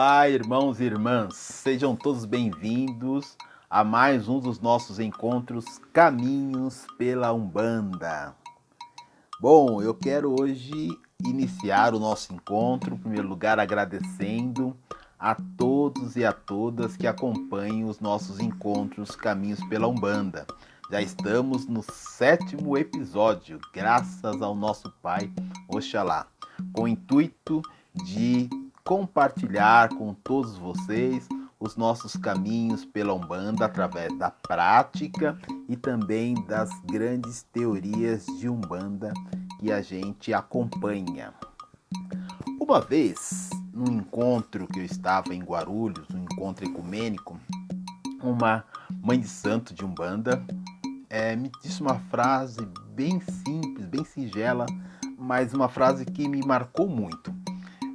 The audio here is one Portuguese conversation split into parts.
Olá, irmãos e irmãs, sejam todos bem-vindos a mais um dos nossos encontros Caminhos pela Umbanda. Bom, eu quero hoje iniciar o nosso encontro, em primeiro lugar, agradecendo a todos e a todas que acompanham os nossos encontros Caminhos pela Umbanda. Já estamos no sétimo episódio, graças ao nosso Pai Oxalá, com o intuito de compartilhar com todos vocês os nossos caminhos pela Umbanda através da prática e também das grandes teorias de Umbanda que a gente acompanha. Uma vez, num encontro que eu estava em Guarulhos, um encontro ecumênico, uma mãe de santo de Umbanda é, me disse uma frase bem simples, bem singela, mas uma frase que me marcou muito.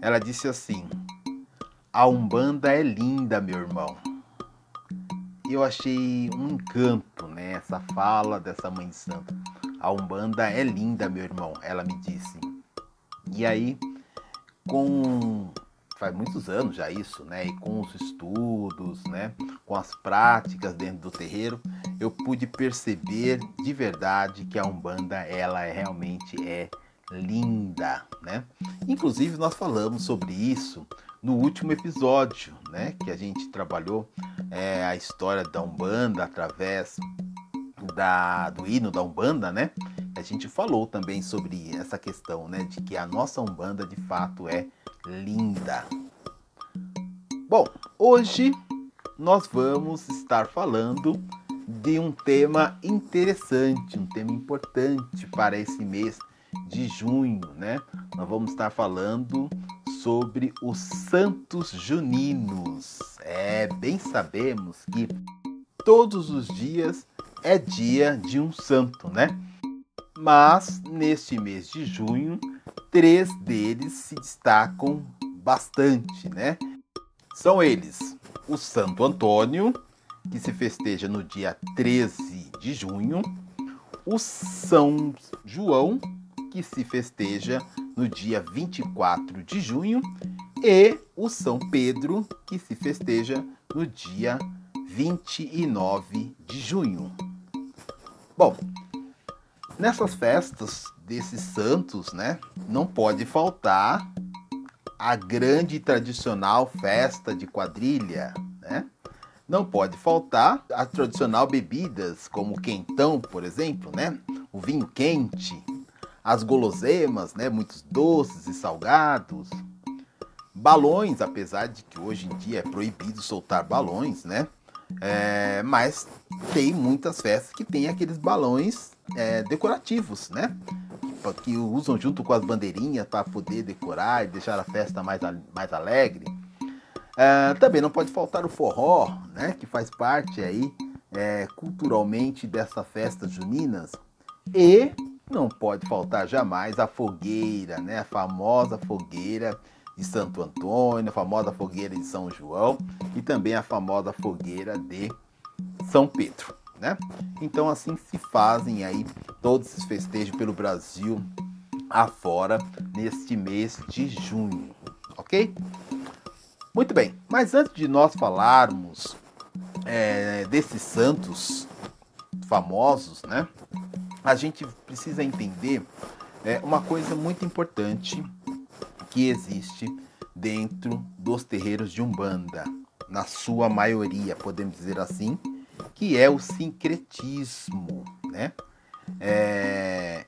Ela disse assim: A Umbanda é linda, meu irmão. Eu achei um encanto, né? Essa fala dessa mãe de santo. A Umbanda é linda, meu irmão, ela me disse. E aí, com faz muitos anos já isso, né? E com os estudos, né? Com as práticas dentro do terreiro, eu pude perceber de verdade que a Umbanda ela é, realmente é linda, né? Inclusive nós falamos sobre isso no último episódio, né? Que a gente trabalhou é, a história da Umbanda através da, do hino da Umbanda, né? A gente falou também sobre essa questão, né? De que a nossa Umbanda de fato é linda. Bom, hoje nós vamos estar falando de um tema interessante, um tema importante para esse mês de junho, né? Nós vamos estar falando sobre os santos juninos. É, bem sabemos que todos os dias é dia de um santo, né? Mas neste mês de junho, três deles se destacam bastante, né? São eles o Santo Antônio, que se festeja no dia 13 de junho, o São João, que se festeja no dia 24 de junho, e o São Pedro, que se festeja no dia 29 de junho. Bom, nessas festas desses santos, né, não pode faltar a grande tradicional festa de quadrilha, né? Não pode faltar as tradicional bebidas, como o quentão, por exemplo, né? O vinho quente, as guloseimas, né, muitos doces e salgados, balões, apesar de que hoje em dia é proibido soltar balões, né? É, mas tem muitas festas que tem aqueles balões é, decorativos, né? Que usam junto com as bandeirinhas para poder decorar e deixar a festa mais, mais alegre. É, também não pode faltar o forró, né? Que faz parte aí é, culturalmente dessa festa juninas. E não pode faltar jamais a fogueira, né? A famosa fogueira de Santo Antônio, a famosa fogueira de São João e também a famosa fogueira de São Pedro, né? Então assim se fazem aí todos esses festejos pelo Brasil afora neste mês de junho, ok? Muito bem, mas antes de nós falarmos é, desses santos famosos, né? A gente precisa entender é, uma coisa muito importante que existe dentro dos terreiros de Umbanda, na sua maioria, podemos dizer assim, que é o sincretismo, né? É,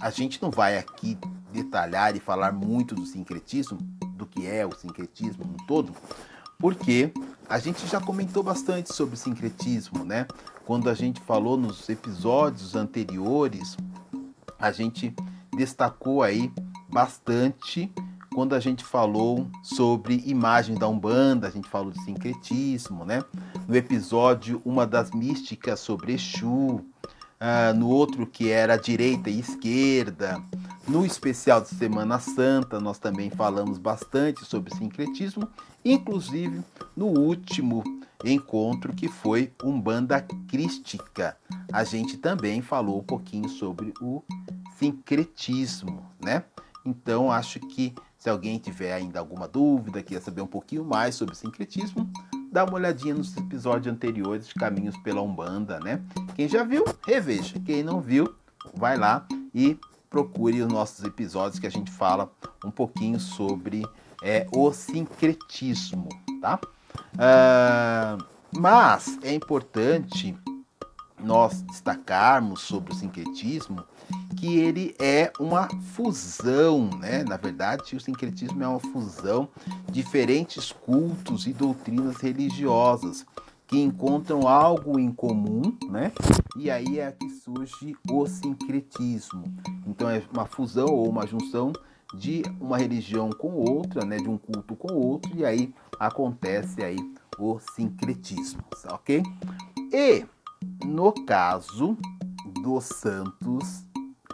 a gente não vai aqui detalhar e falar muito do sincretismo, do que é o sincretismo no todo, porque a gente já comentou bastante sobre sincretismo, né? Quando a gente falou nos episódios anteriores, a gente destacou aí bastante quando a gente falou sobre imagem da Umbanda, a gente falou de sincretismo, né? No episódio Uma das Místicas sobre Exu, uh, no outro que era direita e esquerda, no especial de Semana Santa, nós também falamos bastante sobre sincretismo, inclusive no último encontro que foi Umbanda Crística. A gente também falou um pouquinho sobre o sincretismo, né? Então acho que Se alguém tiver ainda alguma dúvida, quer saber um pouquinho mais sobre sincretismo, dá uma olhadinha nos episódios anteriores de Caminhos pela Umbanda, né? Quem já viu, reveja. Quem não viu, vai lá e procure os nossos episódios que a gente fala um pouquinho sobre é, o sincretismo, tá? Uh, mas é importante nós destacarmos sobre o sincretismo que ele é uma fusão, né? Na verdade, o sincretismo é uma fusão de diferentes cultos e doutrinas religiosas que encontram algo em comum, né? E aí é que surge o sincretismo. Então é uma fusão ou uma junção de uma religião com outra, né? De um culto com outro e aí acontece aí o sincretismo, ok? E no caso dos santos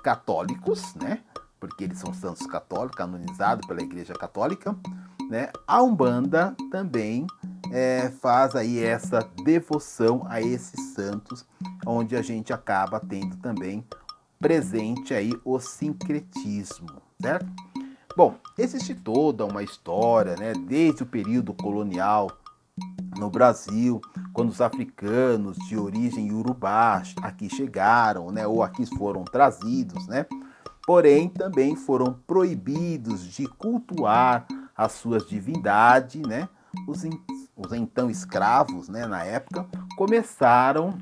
católicos, né? Porque eles são santos católicos, canonizados pela Igreja Católica, né? A Umbanda também é, faz aí essa devoção a esses santos, onde a gente acaba tendo também presente aí o sincretismo, certo? Bom, existe toda uma história, né? Desde o período colonial no Brasil, quando os africanos de origem urubá aqui chegaram, né, ou aqui foram trazidos, né? Porém, também foram proibidos de cultuar as suas divindades, né? Os, os então escravos, né, na época, começaram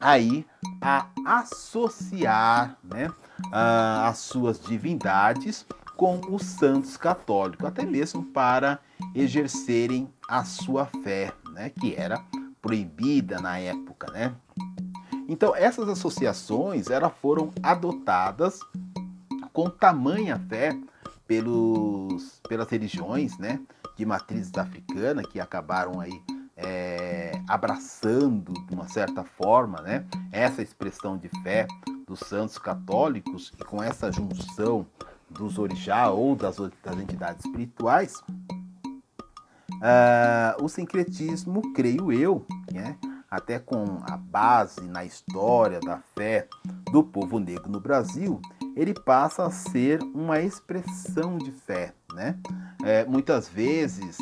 aí a associar, né, as suas divindades com os santos católicos, até mesmo para exercerem a sua fé, né, que era proibida na época, né? Então essas associações elas foram adotadas com tamanha fé pelos, pelas religiões, né, de matrizes africana que acabaram aí é, abraçando de uma certa forma, né, essa expressão de fé dos santos católicos e com essa junção dos orixá ou das, das entidades espirituais, Uh, o sincretismo, creio eu, né, até com a base na história da fé do povo negro no Brasil, ele passa a ser uma expressão de fé. Né? É, muitas vezes,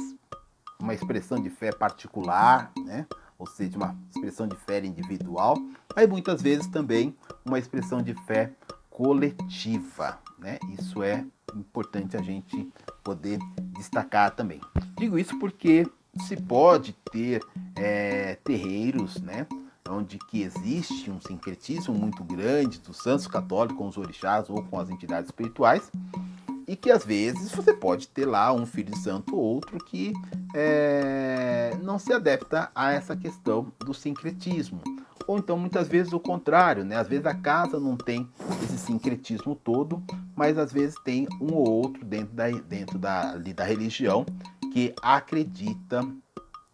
uma expressão de fé particular, né? ou seja, uma expressão de fé individual, mas muitas vezes também uma expressão de fé coletiva. Né? Isso é importante a gente poder destacar também. Digo isso porque se pode ter é, terreiros, né, onde que existe um sincretismo muito grande dos santos católicos com os orixás ou com as entidades espirituais, e que às vezes você pode ter lá um filho de santo ou outro que é, não se adapta a essa questão do sincretismo. Ou então muitas vezes o contrário, né? Às vezes a casa não tem esse sincretismo todo, mas às vezes tem um ou outro dentro da, dentro da, da religião que acredita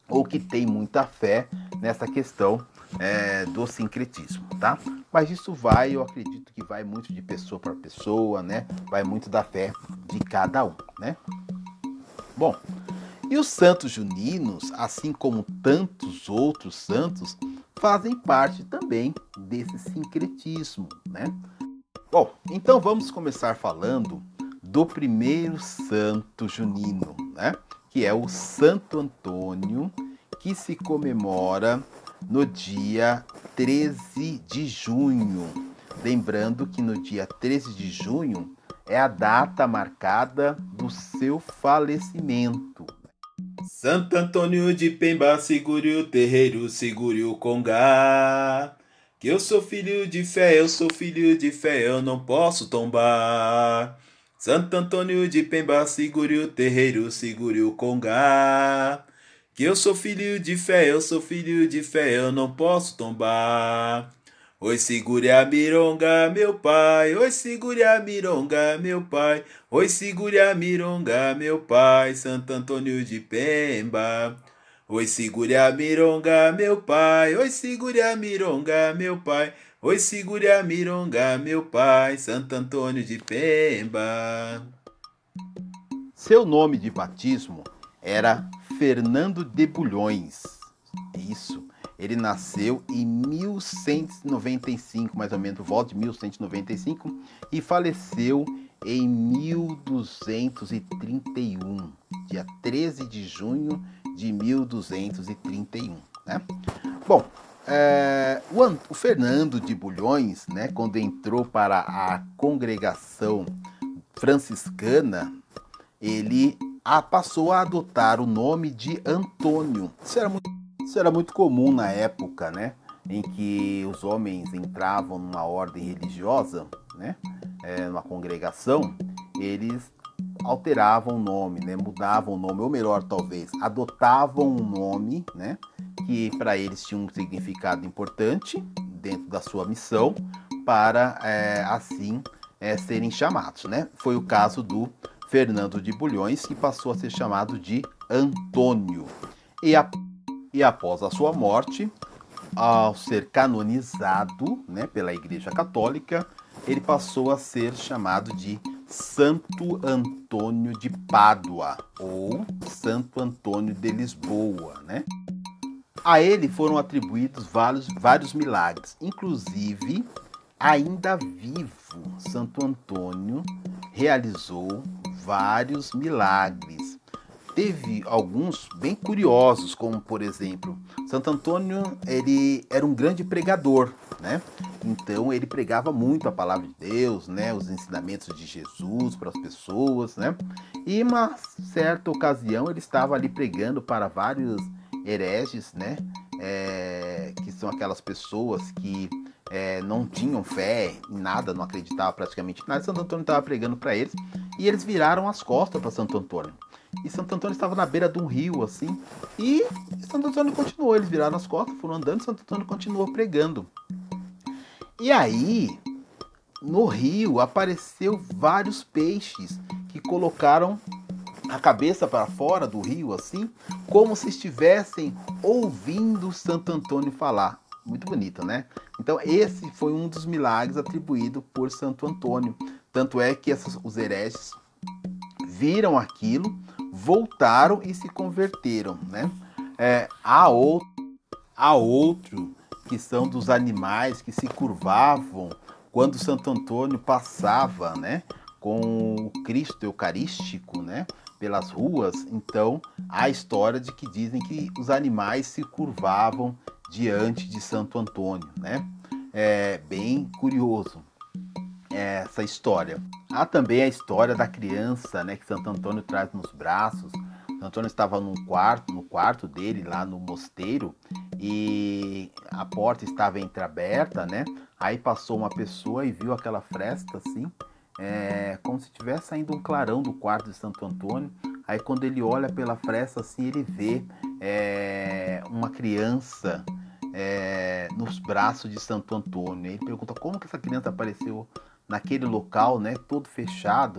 ou que tem muita fé nessa questão é, do sincretismo, tá? Mas isso vai, eu acredito que vai muito de pessoa para pessoa, né? Vai muito da fé de cada um, né? Bom, e os santos juninos, assim como tantos outros santos, fazem parte também desse sincretismo, né? Bom, então vamos começar falando do primeiro santo junino, né? Que é o Santo Antônio, que se comemora no dia 13 de junho. Lembrando que no dia 13 de junho é a data marcada do seu falecimento. Santo Antônio de Pemba, segure o terreiro, segure o congá. Que eu sou filho de fé, eu sou filho de fé, eu não posso tombar. Santo Antônio de Pemba, segure o terreiro, segure o congá. Que eu sou filho de fé, eu sou filho de fé, eu não posso tombar. Oi, segure a mironga, meu pai. Oi, segure a mironga, meu pai. Oi, segure a mironga, meu pai. Santo Antônio de Pemba. Oi, segure a mironga, meu pai. Oi, segure a mironga, meu pai. Oi, segure a mironga, meu pai. Santo Antônio de Pemba. Seu nome de batismo era Fernando de Bulhões. Isso ele nasceu em 1195, mais ou menos, volta de 1195, e faleceu em 1231, dia 13 de junho de 1231. Né? Bom, é, o, o, Fernando de Bulhões, né, quando entrou para a congregação franciscana, ele a, passou a adotar o nome de Antônio. Isso era, muito, isso era muito comum na época, né, em que os homens entravam numa ordem religiosa, né, é, numa congregação, eles alteravam o nome, né, mudavam o nome, ou melhor, talvez, adotavam um nome, né, que para eles tinha um significado importante dentro da sua missão, para é, assim é, serem chamados. Né? Foi o caso do Fernando de Bulhões, que passou a ser chamado de Antônio. E, a, e após a sua morte, ao ser canonizado né, pela Igreja Católica, ele passou a ser chamado de Santo Antônio de Pádua ou Santo Antônio de Lisboa, né? A ele foram atribuídos vários, vários milagres, inclusive, ainda vivo, Santo Antônio realizou vários milagres. Teve alguns bem curiosos, como por exemplo, Santo Antônio ele era um grande pregador, né? Então ele pregava muito a palavra de Deus, né? Os ensinamentos de Jesus para as pessoas, né? E uma certa ocasião ele estava ali pregando para vários hereges, né? É, que são aquelas pessoas que é, não tinham fé em nada, não acreditavam praticamente em nada. Santo Antônio estava pregando para eles e eles viraram as costas para Santo Antônio. E Santo Antônio estava na beira de um rio, assim. E Santo Antônio continuou. Eles viraram as costas, foram andando. E Santo Antônio continuou pregando. E aí, no rio, apareceu vários peixes que colocaram a cabeça para fora do rio, assim, como se estivessem ouvindo Santo Antônio falar. Muito bonito, né? Então, esse foi um dos milagres atribuído por Santo Antônio. Tanto é que essas, os hereges viram aquilo, voltaram e se converteram, né? É, há, outro, há outro que são dos animais que se curvavam quando Santo Antônio passava, né? Com o Cristo Eucarístico, né? pelas ruas, então há a história de que dizem que os animais se curvavam diante de Santo Antônio, né? É bem curioso essa história. Há também a história da criança, né, que Santo Antônio traz nos braços. Santo Antônio estava num quarto, no quarto dele lá no mosteiro e a porta estava entreaberta, né? Aí passou uma pessoa e viu aquela fresta assim é, como se estivesse saindo um clarão do quarto de Santo Antônio. Aí quando ele olha pela fresta assim, ele vê é, uma criança é, nos braços de Santo Antônio. Ele pergunta como que essa criança apareceu naquele local, né, todo fechado.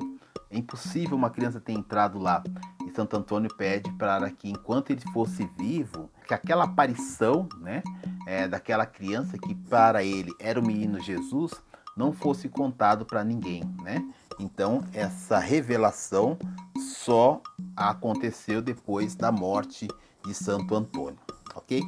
É impossível uma criança ter entrado lá. E Santo Antônio pede para que, enquanto ele fosse vivo, que aquela aparição, né, é, daquela criança que para ele era o menino Jesus, não fosse contado para ninguém, né? Então, essa revelação só aconteceu depois da morte de Santo Antônio, ok?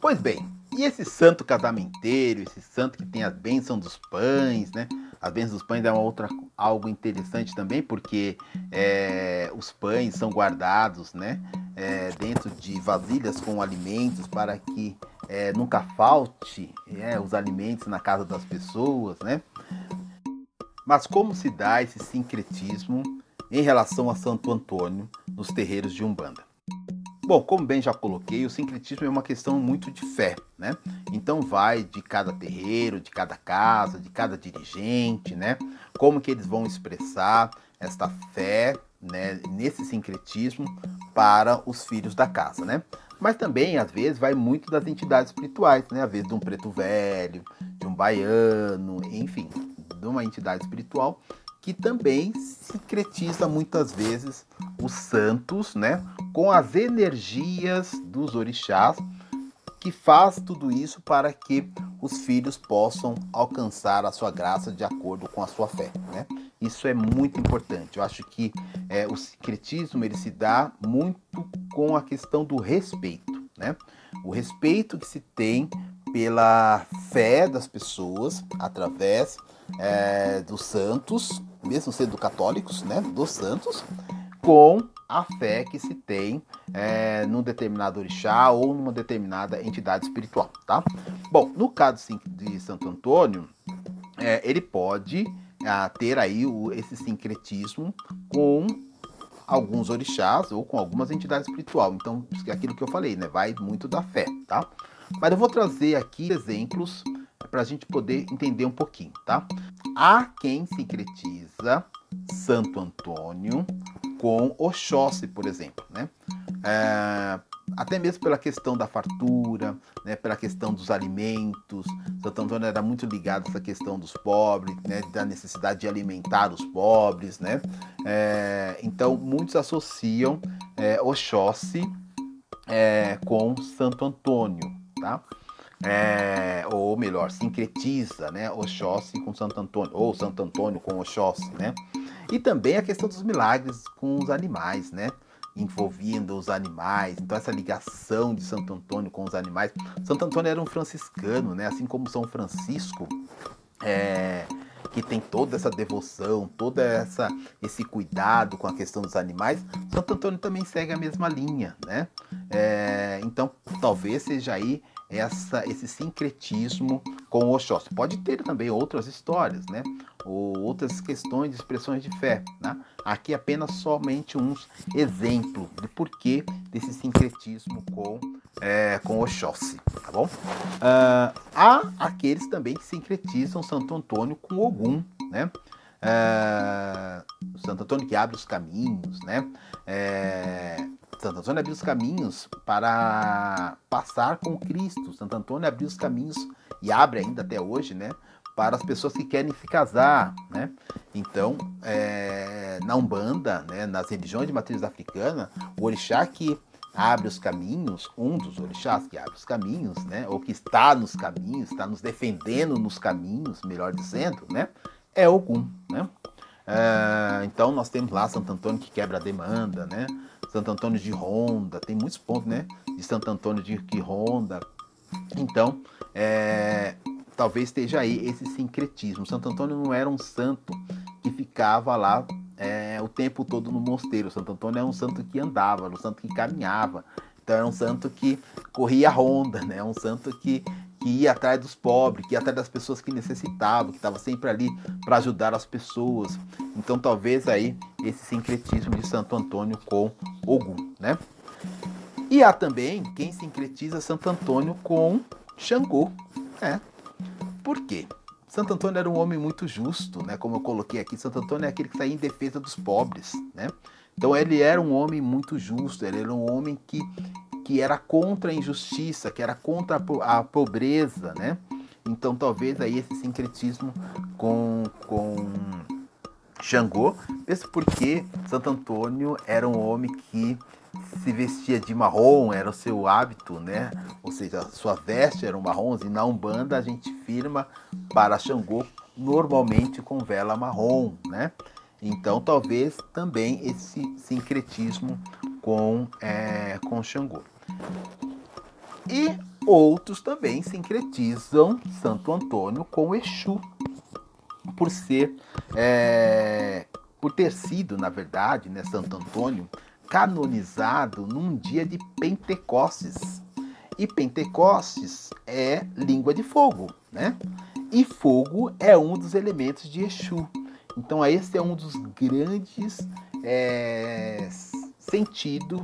Pois bem, e esse santo casamenteiro, esse santo que tem a bênção dos pães, né? As bênçãos dos pães é uma outra, algo interessante também, porque é, os pães são guardados, né? É, dentro de vasilhas com alimentos para que é, nunca falte é, os alimentos na casa das pessoas, né? Mas como se dá esse sincretismo em relação a Santo Antônio nos terreiros de Umbanda? Bom, como bem já coloquei, o sincretismo é uma questão muito de fé, né? Então vai de cada terreiro, de cada casa, de cada dirigente, né? Como que eles vão expressar esta fé, né, nesse sincretismo para os filhos da casa, né? Mas também, às vezes, vai muito das entidades espirituais, né? Às vezes de um preto velho, de um baiano, enfim, de uma entidade espiritual que também secretiza muitas vezes os santos, né? Com as energias dos orixás, que faz tudo isso para que os filhos possam alcançar a sua graça de acordo com a sua fé, né? Isso é muito importante. Eu acho que é, o secretismo ele se dá muito com a questão do respeito, né? O respeito que se tem pela fé das pessoas através é, dos santos, mesmo sendo católicos, né, dos santos, com a fé que se tem é, num determinado orixá ou numa determinada entidade espiritual, tá? Bom, no caso de Santo Antônio, é, ele pode é, ter aí o, esse sincretismo com alguns orixás ou com algumas entidades espirituais. Então, é aquilo que eu falei, né? Vai muito da fé, tá? Mas eu vou trazer aqui exemplos para a gente poder entender um pouquinho, tá? Há quem sincretiza Santo Antônio com Oxóssi, por exemplo, né? É, até mesmo pela questão da fartura, né, pela questão dos alimentos. Santo Antônio era muito ligado a essa questão dos pobres, né, da necessidade de alimentar os pobres. Né? É, então, muitos associam é, Oxóssi é, com Santo Antônio. Tá? É, ou melhor, sincretiza né, Oxóssi com Santo Antônio, ou Santo Antônio com Oxóssi. Né? E também a questão dos milagres com os animais, né? envolvendo os animais, então essa ligação de Santo Antônio com os animais. Santo Antônio era um franciscano, né? Assim como São Francisco, é, que tem toda essa devoção, toda essa esse cuidado com a questão dos animais. Santo Antônio também segue a mesma linha, né? É, então talvez seja aí essa, esse sincretismo com o Oxóssi. Pode ter também outras histórias, né? Ou outras questões de expressões de fé. Né? Aqui apenas somente uns exemplos do porquê desse sincretismo com, é, com Oxóssi, tá bom? Uh, há aqueles também que sincretizam Santo Antônio com Ogum, né? Uh, Santo Antônio que abre os caminhos, né? É, Santo Antônio abriu os caminhos para passar com Cristo. Santo Antônio abriu os caminhos e abre ainda até hoje, né? Para as pessoas que querem se casar, né? Então, é, na Umbanda, né, nas religiões de matriz africana, o orixá que abre os caminhos, um dos orixás que abre os caminhos, né? Ou que está nos caminhos, está nos defendendo nos caminhos, melhor dizendo, né? É Ogum, né? É, então nós temos lá Santo Antônio que quebra a demanda, né? Santo Antônio de Ronda, tem muitos pontos, né? De Santo Antônio de Ronda. Então, é, talvez esteja aí esse sincretismo. Santo Antônio não era um santo que ficava lá é, o tempo todo no mosteiro. Santo Antônio é um santo que andava, um santo que caminhava. Então era um santo que corria a ronda, né? Um santo que que ia atrás dos pobres, que ia atrás das pessoas que necessitavam, que estava sempre ali para ajudar as pessoas. Então talvez aí esse sincretismo de Santo Antônio com Ogum, né? E há também quem sincretiza Santo Antônio com Xangô, né? Por quê? Santo Antônio era um homem muito justo, né? Como eu coloquei aqui, Santo Antônio é aquele que saía em defesa dos pobres, né? Então ele era um homem muito justo, ele era um homem que que era contra a injustiça, que era contra a pobreza, né? Então talvez aí esse sincretismo com, com Xangô, mesmo porque Santo Antônio era um homem que se vestia de marrom, era o seu hábito, né? Ou seja, sua veste era um marrom, e na Umbanda a gente firma para Xangô normalmente com vela marrom, né? Então talvez também esse sincretismo com, é, com Xangô. E outros também sincretizam Santo Antônio com Exu, por ser, é, por ter sido, na verdade, né, Santo Antônio canonizado num dia de Pentecostes. E Pentecostes é língua de fogo, né? E fogo é um dos elementos de Exu. Então, esse é um dos grandes é,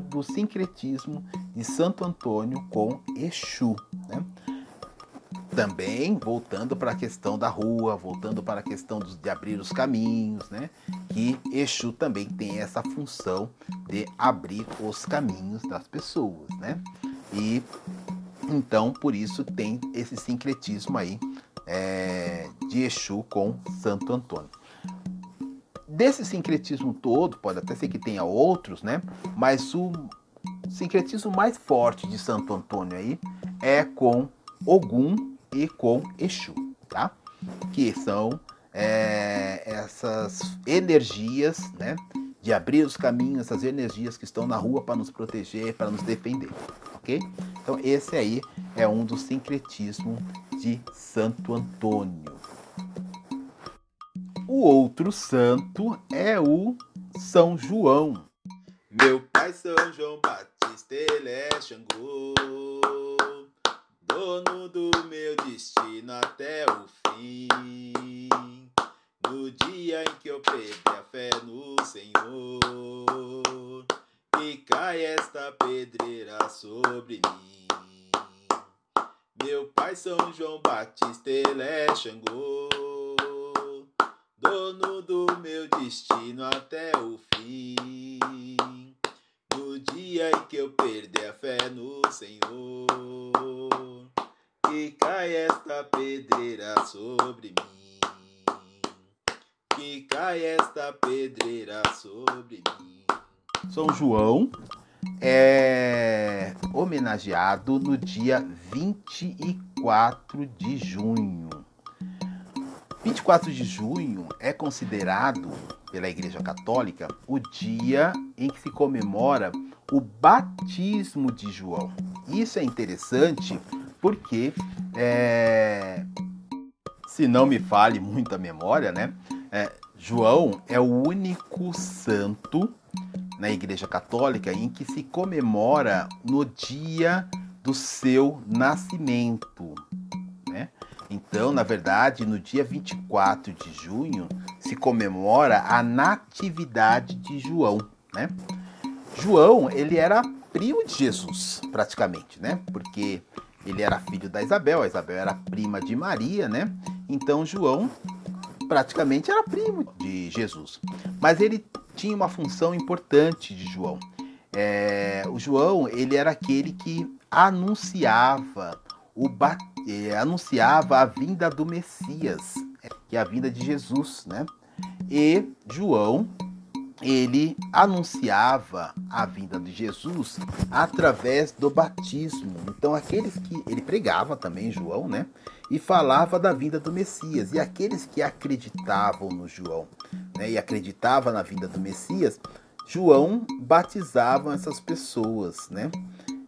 do sincretismo de Santo Antônio com Exu. Né? Também voltando para a questão da rua, voltando para a questão de abrir os caminhos, né? que Exu também tem essa função de abrir os caminhos das pessoas. Né? E então, por isso, tem esse sincretismo aí é, de Exu com Santo Antônio desse sincretismo todo, pode até ser que tenha outros, né? Mas o sincretismo mais forte de Santo Antônio aí é com Ogum e com Exu, tá? Que são é, essas energias, né? De abrir os caminhos, essas energias que estão na rua para nos proteger, para nos defender, ok? Então esse aí é um dos sincretismos de Santo Antônio. O outro santo é o São João. Meu pai São João Batista, ele é Xangô, dono do meu destino até o fim. No dia em que eu perdi a fé no Senhor, e cai esta pedreira sobre mim. Meu pai São João Batista, ele é Xangô, dono do meu destino até o fim. No dia em que eu perder a fé no Senhor, que cai esta pedreira sobre mim, que cai esta pedreira sobre mim. São João é homenageado no dia 24 de junho. 24 de junho é considerado pela Igreja Católica o dia em que se comemora o batismo de João. Isso é interessante porque, é, se não me fale muito a memória, né? É, João é o único santo na Igreja Católica em que se comemora no dia do seu nascimento. Né? Então, na verdade, no dia 24 de junho se comemora a natividade de João. Né? João, ele era primo de Jesus, praticamente, né? Porque ele era filho da Isabel, a Isabel era prima de Maria, né? Então João praticamente era primo de Jesus. Mas ele tinha uma função importante de João. É, o João ele era aquele que anunciava o é, anunciava a vinda do Messias, que é a vinda de Jesus, né? E João ele anunciava a vinda de Jesus através do batismo. Então aqueles que ele pregava também João, né? E falava da vinda do Messias. E aqueles que acreditavam no João, né? E acreditavam na vinda do Messias, João batizavam essas pessoas, né?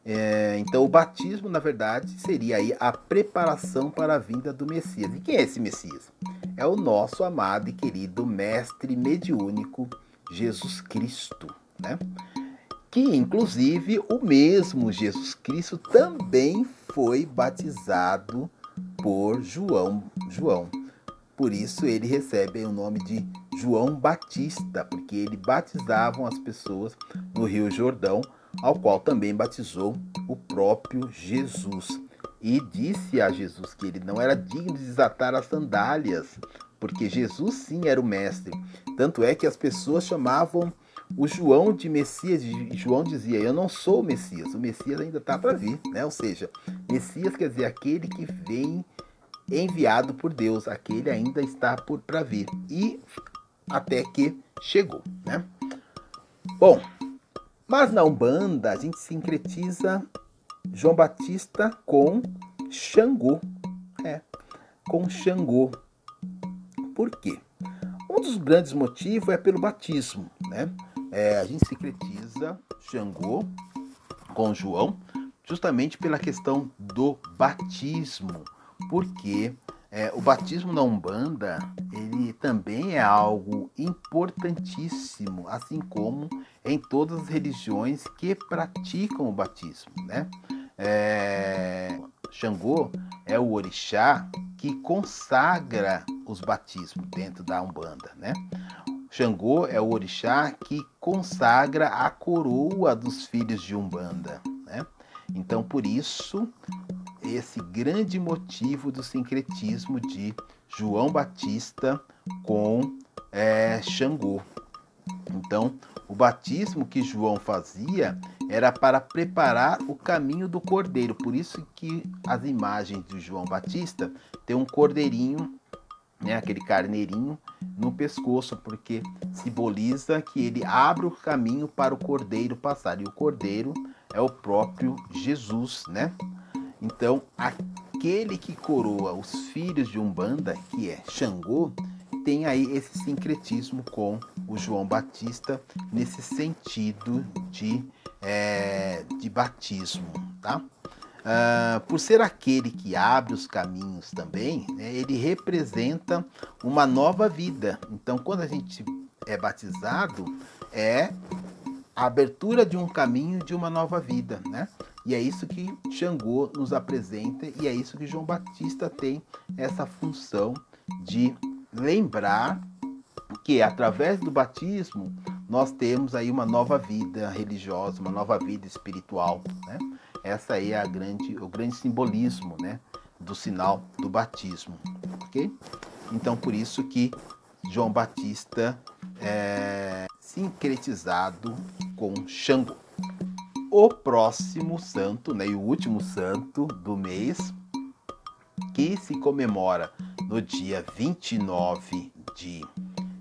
É, então o batismo, na verdade, seria aí a preparação para a vinda do Messias. E quem é esse Messias? É o nosso amado e querido mestre mediúnico Jesus Cristo, né? Que inclusive o mesmo Jesus Cristo também foi batizado por João, João. Por isso ele recebe o nome de João Batista, porque ele batizavam as pessoas no Rio Jordão, ao qual também batizou o próprio Jesus. E disse a Jesus que ele não era digno de desatar as sandálias, porque Jesus sim era o mestre. Tanto é que as pessoas chamavam o João de Messias. João dizia: Eu não sou o Messias, o Messias ainda está para vir. Né? Ou seja, Messias quer dizer aquele que vem enviado por Deus, aquele ainda está por para vir. E até que chegou. Né? Bom, mas na Umbanda a gente sincretiza João Batista com Xangô. É, com Xangô. Por quê? Um dos grandes motivos é pelo batismo, né? É, a gente secretiza Xangô com João justamente pela questão do batismo, porque é, o batismo na Umbanda ele também é algo importantíssimo, assim como em todas as religiões que praticam o batismo, né? É, Xangô é o orixá que consagra os batismos dentro da Umbanda, né? Xangô é o orixá que consagra a coroa dos filhos de Umbanda, né? Então, por isso, esse grande motivo do sincretismo de João Batista com é, Xangô. Então, o batismo que João fazia era para preparar o caminho do cordeiro. Por isso que as imagens de João Batista tem um cordeirinho, né, aquele carneirinho no pescoço, porque simboliza que ele abre o caminho para o cordeiro passar. E o cordeiro é o próprio Jesus, né? Então, aquele que coroa os filhos de Umbanda, que é Xangô, tem aí esse sincretismo com o João Batista nesse sentido de, é, de batismo, tá? Uh, por ser aquele que abre os caminhos também, né, ele representa uma nova vida. Então, quando a gente é batizado, é a abertura de um caminho de uma nova vida, né? E é isso que Xangô nos apresenta e é isso que João Batista tem essa função de lembrar que através do batismo nós temos aí uma nova vida religiosa, uma nova vida espiritual, né? Essa aí é a grande, o grande simbolismo, né, do sinal do batismo, ok? Então por isso que João Batista é sincretizado com Xangô. O próximo santo, né, e o último santo do mês, que se comemora no dia 29 de,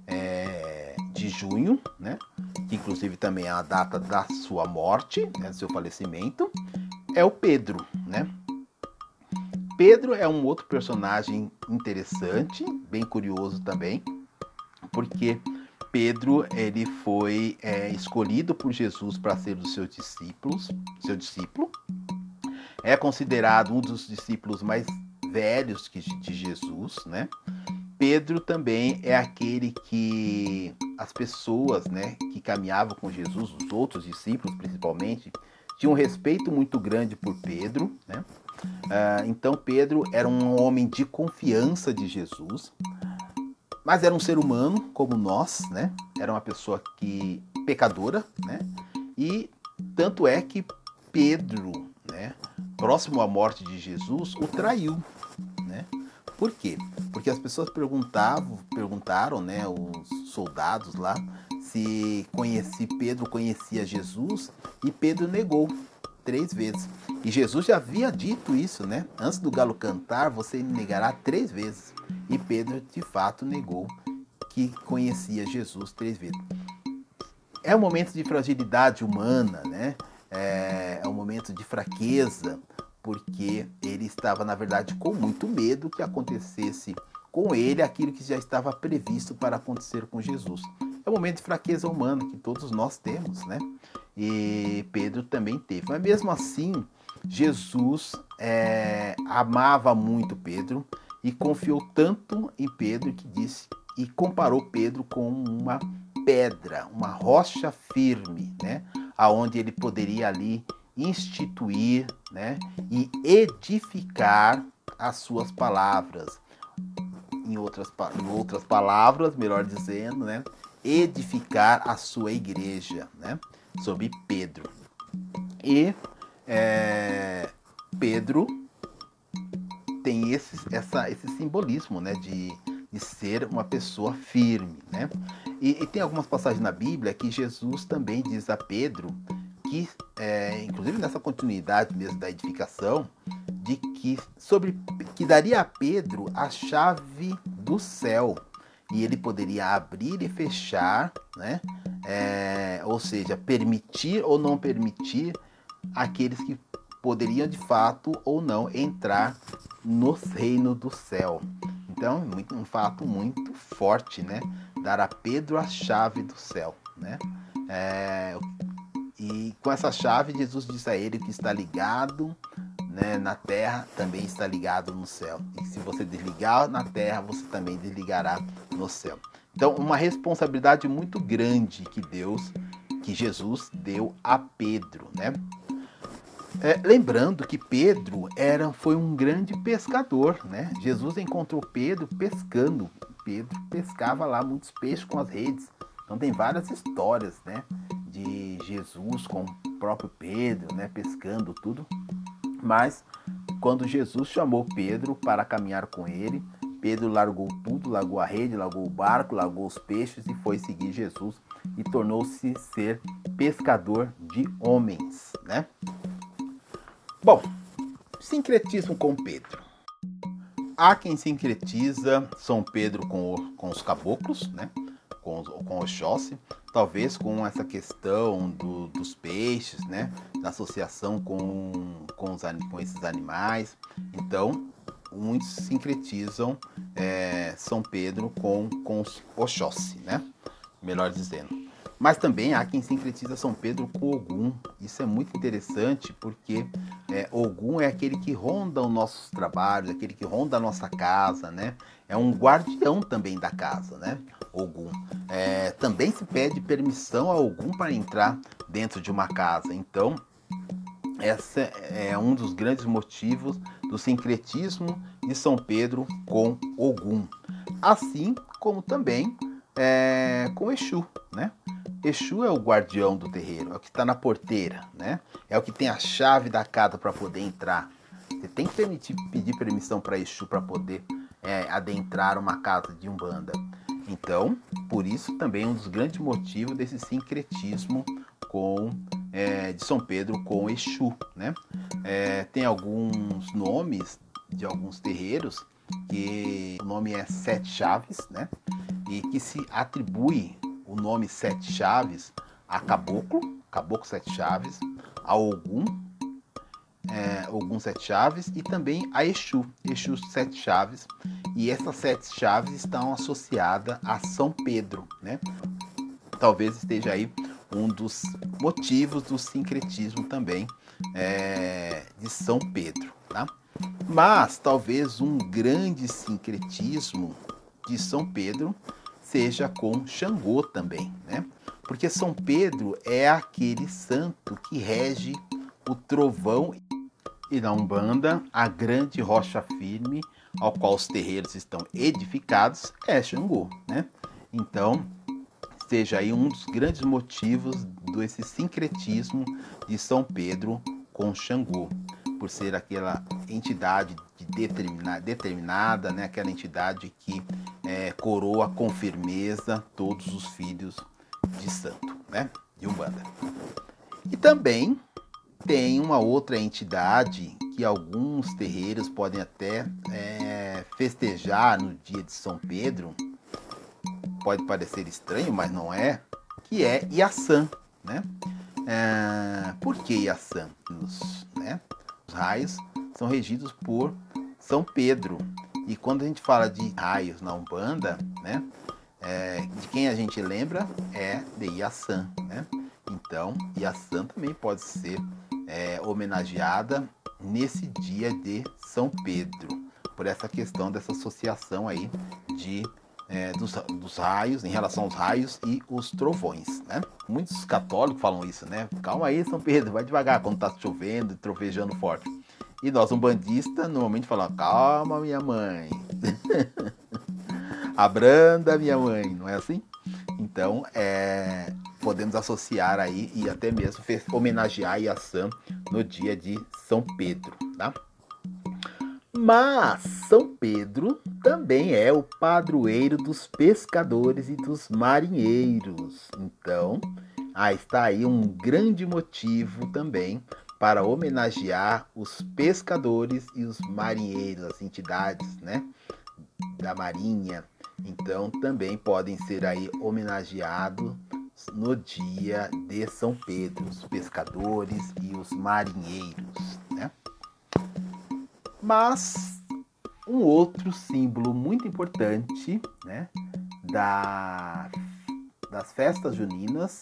é, de junho, né, que inclusive também é a data da sua morte, né, seu falecimento, é o Pedro, né? Pedro é um outro personagem interessante, bem curioso também, porque Pedro ele foi é, escolhido por Jesus para ser dos seus discípulos, seu discípulo. É considerado um dos discípulos mais velhos de Jesus, né? Pedro também é aquele que as pessoas, né, que caminhavam com Jesus, os outros discípulos principalmente, tinha um respeito muito grande por Pedro, né? Uh, então Pedro era um homem de confiança de Jesus, mas era um ser humano como nós, né? Era uma pessoa que pecadora, né? E tanto é que Pedro, né, próximo à morte de Jesus, o traiu? Por quê? Porque as pessoas perguntavam, perguntaram, né, os soldados lá, se Pedro conhecia Jesus e Pedro negou três vezes. E Jesus já havia dito isso, né? Antes do galo cantar, você negará três vezes. E Pedro de fato negou que conhecia Jesus três vezes. É um momento de fragilidade humana, né? É, é um momento de fraqueza, porque ele estava, na verdade, com muito medo que acontecesse com ele aquilo que já estava previsto para acontecer com Jesus. É um momento de fraqueza humana que todos nós temos, né? E Pedro também teve. Mas mesmo assim, Jesus é, amava muito Pedro e confiou tanto em Pedro que disse e comparou Pedro com uma pedra, uma rocha firme, né? Aonde ele poderia ali instituir, né? E edificar as suas palavras. Em outras, em outras palavras, melhor dizendo, né? edificar a sua igreja, né? Sobre Pedro. E é, Pedro tem esse, essa, esse simbolismo, né? De, de ser uma pessoa firme, né? E, e, tem algumas passagens na Bíblia que Jesus também diz a Pedro que, é, inclusive nessa continuidade mesmo da edificação, de que sobre que daria a Pedro a chave do céu, e ele poderia abrir e fechar, né? É, ou seja, permitir ou não permitir aqueles que poderiam de fato ou não entrar no reino do céu. Então, um fato muito forte, né? Dar a Pedro a chave do céu, né? É, e com essa chave, Jesus diz a ele que está ligado né, na terra também está ligado no céu. E se você desligar na terra, você também desligará no céu. Então, uma responsabilidade muito grande que Deus, que Jesus deu a Pedro, né? É, lembrando que Pedro era, foi um grande pescador, né? Jesus encontrou Pedro pescando. Pedro pescava lá muitos peixes com as redes. Então tem várias histórias, né? Jesus com o próprio Pedro, né? Pescando tudo. Mas quando Jesus chamou Pedro para caminhar com ele, Pedro largou tudo, largou a rede, largou o barco, largou os peixes e foi seguir Jesus e tornou-se ser pescador de homens, né? Bom, sincretismo com Pedro. Há quem sincretiza São Pedro com, com os caboclos, né? Com, com Oxóssi, talvez com essa questão do, dos peixes, né? Da associação com, com, os, com esses animais. Então, muitos sincretizam é, São Pedro com, com os Oxóssi, né? Melhor dizendo. Mas também há quem sincretiza São Pedro com Ogum. Isso é muito interessante porque é, Ogum é aquele que ronda os nossos trabalhos, aquele que ronda a nossa casa, né? É um guardião também da casa, né? Ogum. É, também se pede permissão a Ogum para entrar dentro de uma casa. Então, esse é um dos grandes motivos do sincretismo de São Pedro com Ogum. Assim como também é, com Exu, né? Exu é o guardião do terreiro, é o que está na porteira, né? É o que tem a chave da casa para poder entrar. Você tem que permitir, pedir permissão para Exu para poder é, adentrar uma casa de umbanda. Então, por isso também é um dos grandes motivos desse sincretismo com é, de São Pedro com Exu, né? É, tem alguns nomes de alguns terreiros que o nome é Sete Chaves, né? E que se atribui o nome Sete Chaves a Caboclo, Caboclo Sete Chaves, a Ogum, é, Ogum Sete Chaves e também a Exu, Exu Sete Chaves. E essas sete chaves estão associadas a São Pedro, né? Talvez esteja aí um dos motivos do sincretismo também é, de São Pedro, tá? Mas talvez um grande sincretismo de São Pedro seja com Xangô também, né? Porque São Pedro é aquele santo que rege o trovão e na Umbanda, a grande rocha firme ao qual os terreiros estão edificados é Xangô, né? Então, seja aí um dos grandes motivos desse sincretismo de São Pedro com Xangô, por ser aquela entidade de determinada, determinada né? aquela entidade que coroa com firmeza todos os filhos de santo, né? De Umbanda. E também tem uma outra entidade que alguns terreiros podem até é, festejar no dia de São Pedro. Pode parecer estranho, mas não é. Que é Iaçã, né? É, por que Iaçã? Os, né? Os raios são regidos por São Pedro, e quando a gente fala de raios na Umbanda, né? É, de quem a gente lembra é de Iaçã, né? Então, Iaçã também pode ser é, homenageada nesse dia de São Pedro, por essa questão dessa associação aí de é, dos, dos, raios, em relação aos raios e os trovões, né? Muitos católicos falam isso, né? Calma aí, São Pedro, vai devagar quando tá chovendo e trovejando forte. E nós, um bandista, normalmente falamos, calma, minha mãe. Abranda, minha mãe, não é assim? Então, é, podemos associar aí e até mesmo homenagear Iaçã no dia de São Pedro, tá? Mas São Pedro também é o padroeiro dos pescadores e dos marinheiros. Então, ah, está aí um grande motivo também para homenagear os pescadores e os marinheiros, as entidades, né, da marinha. Então também podem ser aí homenageados no dia de São Pedro, os pescadores e os marinheiros, né? Mas um outro símbolo muito importante, né, da, das festas juninas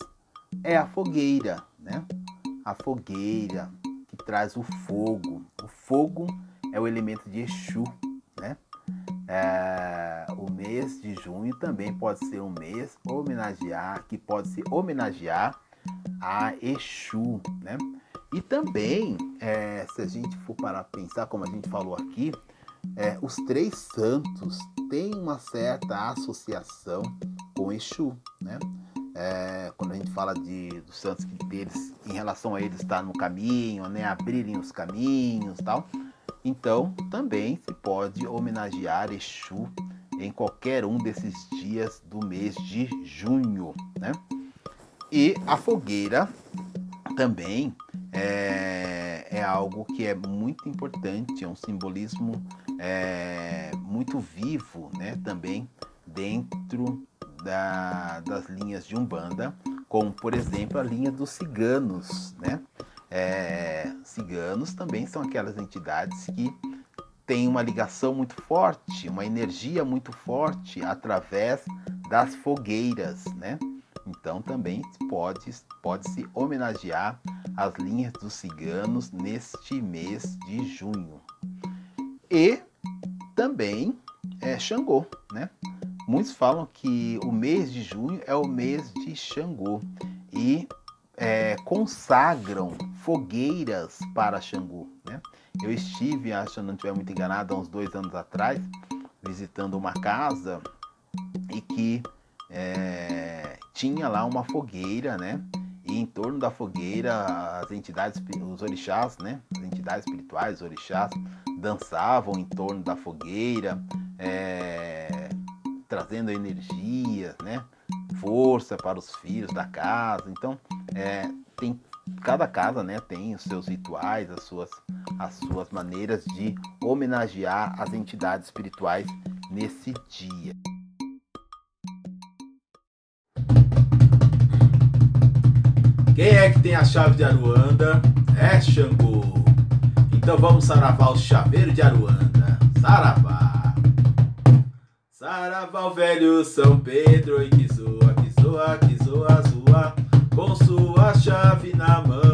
é a fogueira, né? A fogueira, que traz o fogo. O fogo é o elemento de Exu, né? É, o mês de junho também pode ser um mês homenagear, que pode se homenagear a Exu, né? E também, é, se a gente for para pensar, como a gente falou aqui, é, os três santos têm uma certa associação com Exu, né? É, quando a gente fala de, dos santos deles, em relação a eles estar no caminho, né, abrirem os caminhos tal. Então, também se pode homenagear Exu em qualquer um desses dias do mês de junho, né? E a fogueira também é, é algo que é muito importante, é um simbolismo é, muito vivo, né? Também dentro da, das linhas de Umbanda, como por exemplo a linha dos ciganos. Né? É, ciganos também são aquelas entidades que têm uma ligação muito forte, uma energia muito forte através das fogueiras, né? Então também pode, pode se homenagear as linhas dos ciganos neste mês de junho. E também é Xangô, né? Muitos falam que o mês de junho é o mês de Xangô e é, consagram fogueiras para Xangô. Né? Eu estive, acho que não estiver muito enganado, há uns dois anos atrás, visitando uma casa e que é, tinha lá uma fogueira, né? E em torno da fogueira, as entidades, os orixás, né? As entidades espirituais, os orixás, dançavam em torno da fogueira, é, trazendo energia, né? Força para os filhos da casa. Então, é, tem cada casa, né? Tem os seus rituais, as suas, as suas maneiras de homenagear as entidades espirituais nesse dia. Quem é que tem a chave de Aruanda? É Xangô. Então vamos saravar o chaveiro de Aruanda. Saravá. Saravá o velho São Pedro e que zoa, que zoa, que zoa, zoa. Com sua chave na mão,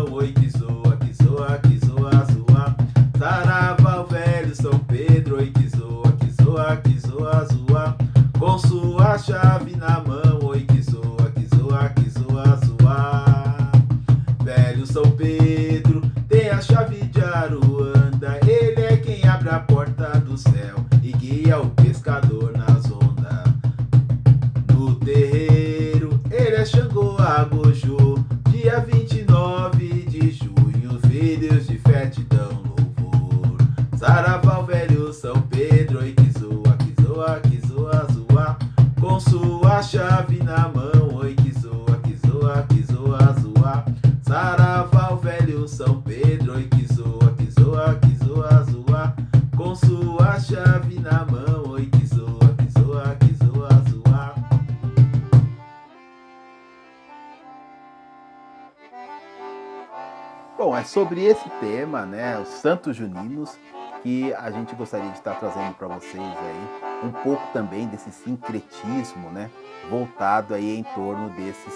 Santos Juninos, que a gente gostaria de estar trazendo para vocês aí um pouco também desse sincretismo, né, voltado aí em torno desses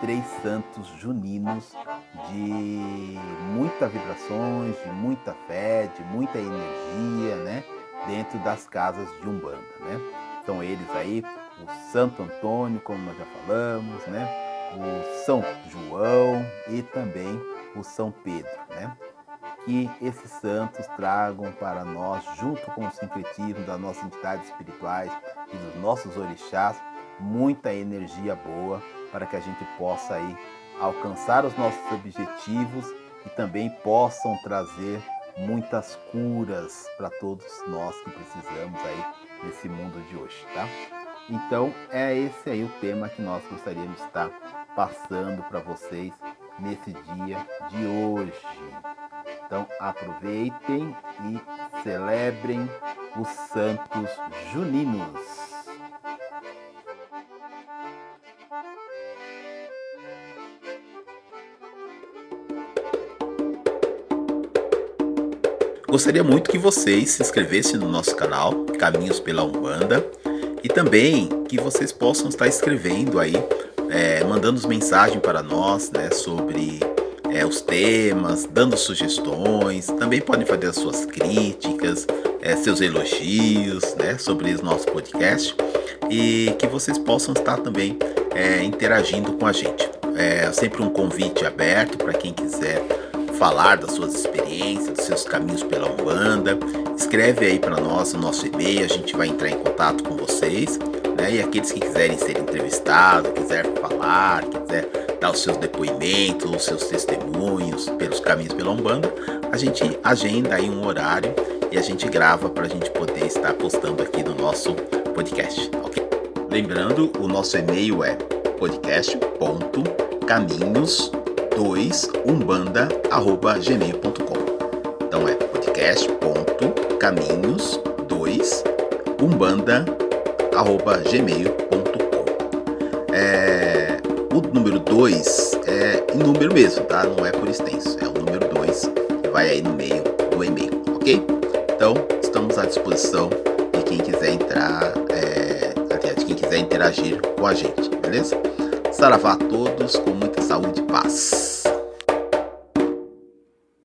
três santos juninos de muita vibrações, de muita fé, de muita energia, né, dentro das casas de Umbanda, né? São eles aí o Santo Antônio, como nós já falamos, né? O São João e também o São Pedro, né? Que esses santos tragam para nós, junto com o sincretismo das nossas entidades espirituais e dos nossos orixás, muita energia boa para que a gente possa aí alcançar os nossos objetivos e também possam trazer muitas curas para todos nós que precisamos aí nesse mundo de hoje, tá? Então é esse aí o tema que nós gostaríamos de estar passando para vocês nesse dia de hoje. Então aproveitem e celebrem os santos juninos. Gostaria muito que vocês se inscrevessem no nosso canal Caminhos pela Umbanda e também que vocês possam estar escrevendo aí, é, mandando mensagens para nós né, sobre é, os temas, dando sugestões. Também podem fazer as suas críticas, é, seus elogios né, sobre o nosso podcast e que vocês possam estar também é, interagindo com a gente. É sempre um convite aberto para quem quiser falar das suas experiências, dos seus caminhos pela Umbanda. Escreve aí para nós o nosso e-mail, a gente vai entrar em contato com vocês. Né? E aqueles que quiserem ser entrevistados, quiser falar, quiser dar os seus depoimentos, os seus testemunhos pelos caminhos pela Umbanda, a gente agenda aí um horário e a gente grava para a gente poder estar postando aqui no nosso podcast, ok? Lembrando, o nosso e-mail é podcast.caminhos 2umbanda@gmail.com. Então é podcast.caminhos2umbanda@gmail.com. É, o número 2 é em número mesmo, tá? Não é por extenso, é o número 2 que vai aí no meio do e-mail, ok? Então estamos à disposição de quem quiser entrar, é, de quem quiser interagir com a gente, beleza? Saravá a todos, com muita saúde e paz.